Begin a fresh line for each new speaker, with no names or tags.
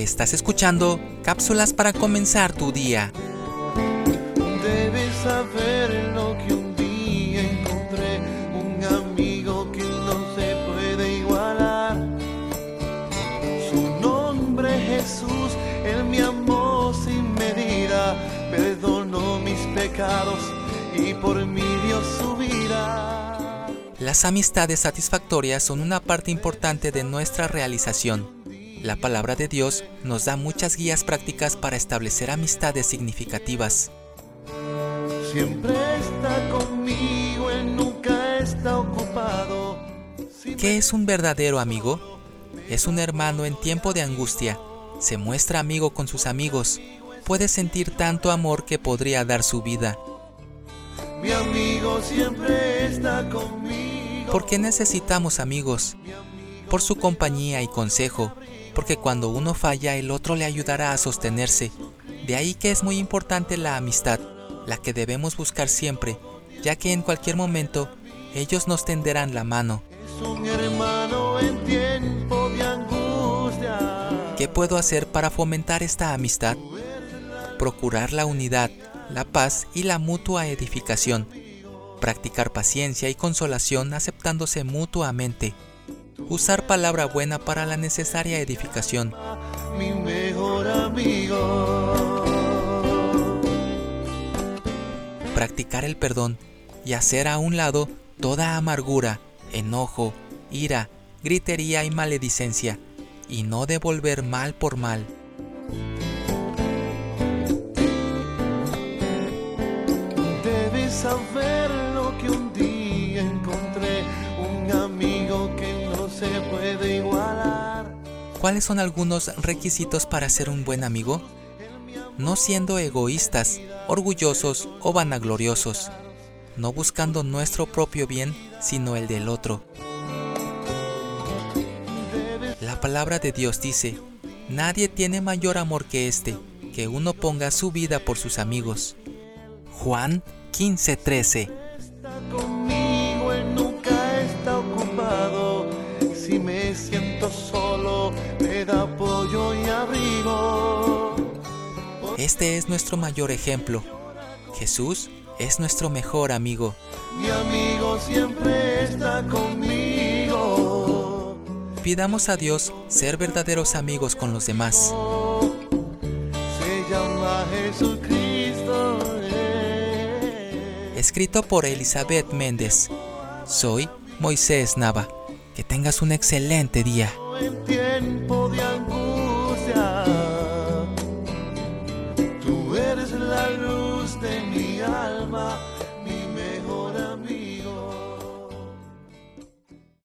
Estás escuchando cápsulas para comenzar tu día.
Debes saber lo que un día encontré, un amigo que no se puede igualar. Su nombre es Jesús, Él me amó sin medida, perdonó mis pecados y por mí dio su vida.
Las amistades satisfactorias son una parte importante de nuestra realización. La palabra de Dios nos da muchas guías prácticas para establecer amistades significativas.
Siempre está conmigo, Él nunca está ocupado.
¿Qué es un verdadero amigo? Es un hermano en tiempo de angustia. Se muestra amigo con sus amigos. Puede sentir tanto amor que podría dar su vida.
mi amigo siempre está conmigo.
¿Por qué necesitamos amigos? Por su compañía y consejo, porque cuando uno falla el otro le ayudará a sostenerse. De ahí que es muy importante la amistad, la que debemos buscar siempre, ya que en cualquier momento ellos nos tenderán la mano. ¿Qué puedo hacer para fomentar esta amistad? Procurar la unidad, la paz y la mutua edificación. Practicar paciencia y consolación aceptándose mutuamente. Usar palabra buena para la necesaria edificación.
Mi mejor amigo.
Practicar el perdón y hacer a un lado toda amargura, enojo, ira, gritería y maledicencia, y no devolver mal por mal.
Debes saber
¿Cuáles son algunos requisitos para ser un buen amigo? No siendo egoístas, orgullosos o vanagloriosos, no buscando nuestro propio bien, sino el del otro. La palabra de Dios dice, nadie tiene mayor amor que este, que uno ponga su vida por sus amigos. Juan 15:13 Este es nuestro mayor ejemplo. Jesús es nuestro mejor amigo.
Mi amigo siempre está conmigo.
Pidamos a Dios ser verdaderos amigos con los demás.
Se llama Jesucristo. eh.
Escrito por Elizabeth Méndez. Soy Moisés Nava. Que tengas un excelente día.
Tiempo